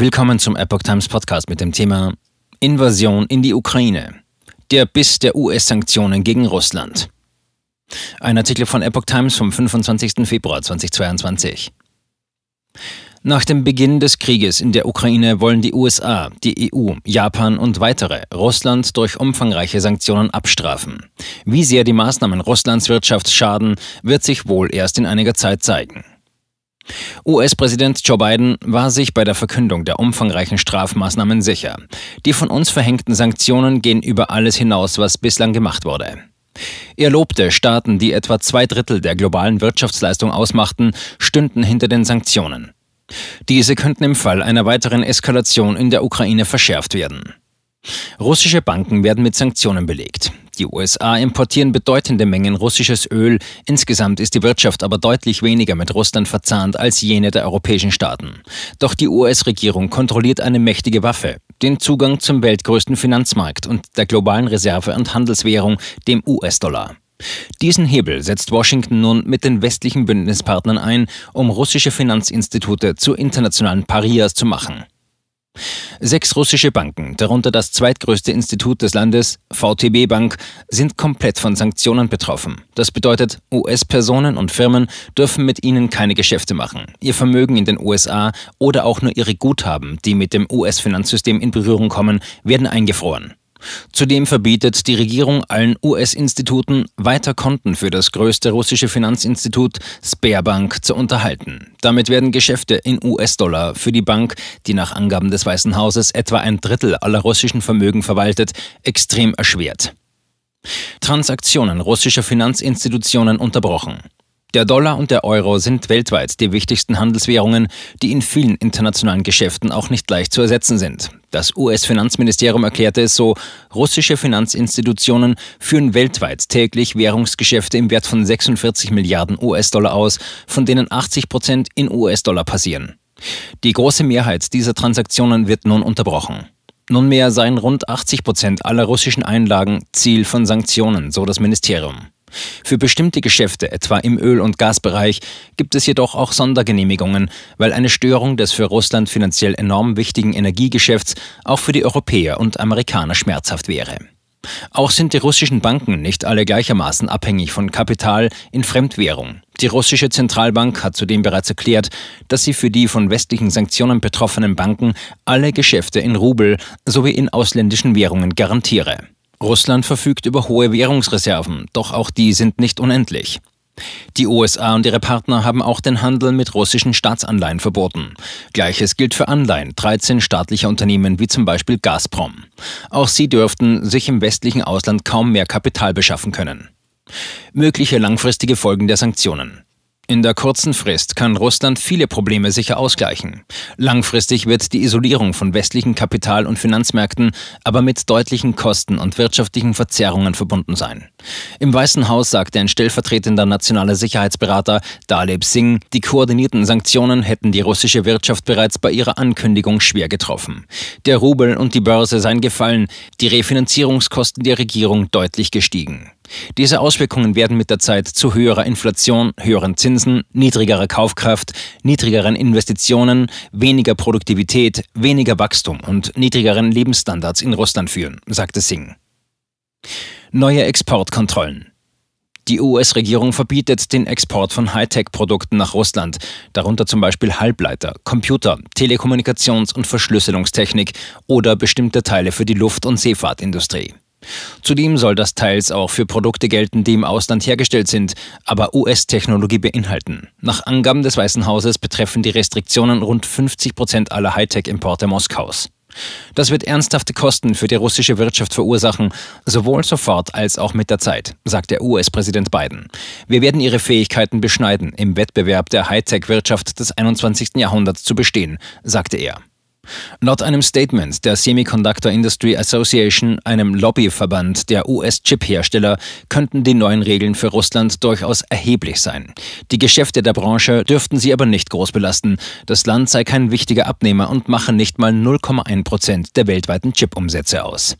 Willkommen zum Epoch Times Podcast mit dem Thema Invasion in die Ukraine. Der Biss der US-Sanktionen gegen Russland. Ein Artikel von Epoch Times vom 25. Februar 2022. Nach dem Beginn des Krieges in der Ukraine wollen die USA, die EU, Japan und weitere Russland durch umfangreiche Sanktionen abstrafen. Wie sehr die Maßnahmen Russlands Wirtschaft schaden, wird sich wohl erst in einiger Zeit zeigen. US-Präsident Joe Biden war sich bei der Verkündung der umfangreichen Strafmaßnahmen sicher. Die von uns verhängten Sanktionen gehen über alles hinaus, was bislang gemacht wurde. Er lobte, Staaten, die etwa zwei Drittel der globalen Wirtschaftsleistung ausmachten, stünden hinter den Sanktionen. Diese könnten im Fall einer weiteren Eskalation in der Ukraine verschärft werden. Russische Banken werden mit Sanktionen belegt. Die USA importieren bedeutende Mengen russisches Öl. Insgesamt ist die Wirtschaft aber deutlich weniger mit Russland verzahnt als jene der europäischen Staaten. Doch die US-Regierung kontrolliert eine mächtige Waffe, den Zugang zum weltgrößten Finanzmarkt und der globalen Reserve- und Handelswährung, dem US-Dollar. Diesen Hebel setzt Washington nun mit den westlichen Bündnispartnern ein, um russische Finanzinstitute zu internationalen Parias zu machen. Sechs russische Banken, darunter das zweitgrößte Institut des Landes, VTB Bank, sind komplett von Sanktionen betroffen. Das bedeutet, US-Personen und Firmen dürfen mit ihnen keine Geschäfte machen. Ihr Vermögen in den USA oder auch nur ihre Guthaben, die mit dem US-Finanzsystem in Berührung kommen, werden eingefroren. Zudem verbietet die Regierung allen US-Instituten weiter Konten für das größte russische Finanzinstitut Sberbank zu unterhalten. Damit werden Geschäfte in US-Dollar für die Bank, die nach Angaben des Weißen Hauses etwa ein Drittel aller russischen Vermögen verwaltet, extrem erschwert. Transaktionen russischer Finanzinstitutionen unterbrochen. Der Dollar und der Euro sind weltweit die wichtigsten Handelswährungen, die in vielen internationalen Geschäften auch nicht leicht zu ersetzen sind. Das US-Finanzministerium erklärte es so, russische Finanzinstitutionen führen weltweit täglich Währungsgeschäfte im Wert von 46 Milliarden US-Dollar aus, von denen 80 Prozent in US-Dollar passieren. Die große Mehrheit dieser Transaktionen wird nun unterbrochen. Nunmehr seien rund 80 Prozent aller russischen Einlagen Ziel von Sanktionen, so das Ministerium. Für bestimmte Geschäfte, etwa im Öl- und Gasbereich, gibt es jedoch auch Sondergenehmigungen, weil eine Störung des für Russland finanziell enorm wichtigen Energiegeschäfts auch für die Europäer und Amerikaner schmerzhaft wäre. Auch sind die russischen Banken nicht alle gleichermaßen abhängig von Kapital in Fremdwährung. Die russische Zentralbank hat zudem bereits erklärt, dass sie für die von westlichen Sanktionen betroffenen Banken alle Geschäfte in Rubel sowie in ausländischen Währungen garantiere. Russland verfügt über hohe Währungsreserven, doch auch die sind nicht unendlich. Die USA und ihre Partner haben auch den Handel mit russischen Staatsanleihen verboten. Gleiches gilt für Anleihen 13 staatlicher Unternehmen wie zum Beispiel Gazprom. Auch sie dürften sich im westlichen Ausland kaum mehr Kapital beschaffen können. Mögliche langfristige Folgen der Sanktionen. In der kurzen Frist kann Russland viele Probleme sicher ausgleichen. Langfristig wird die Isolierung von westlichen Kapital- und Finanzmärkten aber mit deutlichen Kosten und wirtschaftlichen Verzerrungen verbunden sein. Im Weißen Haus sagte ein stellvertretender nationaler Sicherheitsberater Daleb Singh, die koordinierten Sanktionen hätten die russische Wirtschaft bereits bei ihrer Ankündigung schwer getroffen. Der Rubel und die Börse seien gefallen, die Refinanzierungskosten der Regierung deutlich gestiegen. Diese Auswirkungen werden mit der Zeit zu höherer Inflation, höheren Zinsen, niedrigerer Kaufkraft, niedrigeren Investitionen, weniger Produktivität, weniger Wachstum und niedrigeren Lebensstandards in Russland führen, sagte Singh. Neue Exportkontrollen. Die US-Regierung verbietet den Export von Hightech-Produkten nach Russland, darunter zum Beispiel Halbleiter, Computer, Telekommunikations- und Verschlüsselungstechnik oder bestimmte Teile für die Luft- und Seefahrtindustrie. Zudem soll das teils auch für Produkte gelten, die im Ausland hergestellt sind, aber US-Technologie beinhalten. Nach Angaben des Weißen Hauses betreffen die Restriktionen rund 50 Prozent aller Hightech-Importe Moskaus. Das wird ernsthafte Kosten für die russische Wirtschaft verursachen, sowohl sofort als auch mit der Zeit, sagt der US-Präsident Biden. Wir werden ihre Fähigkeiten beschneiden, im Wettbewerb der Hightech-Wirtschaft des 21. Jahrhunderts zu bestehen, sagte er. Laut einem Statement der Semiconductor Industry Association, einem Lobbyverband der US-Chip-Hersteller, könnten die neuen Regeln für Russland durchaus erheblich sein. Die Geschäfte der Branche dürften sie aber nicht groß belasten. Das Land sei kein wichtiger Abnehmer und mache nicht mal 0,1 Prozent der weltweiten Chip-Umsätze aus.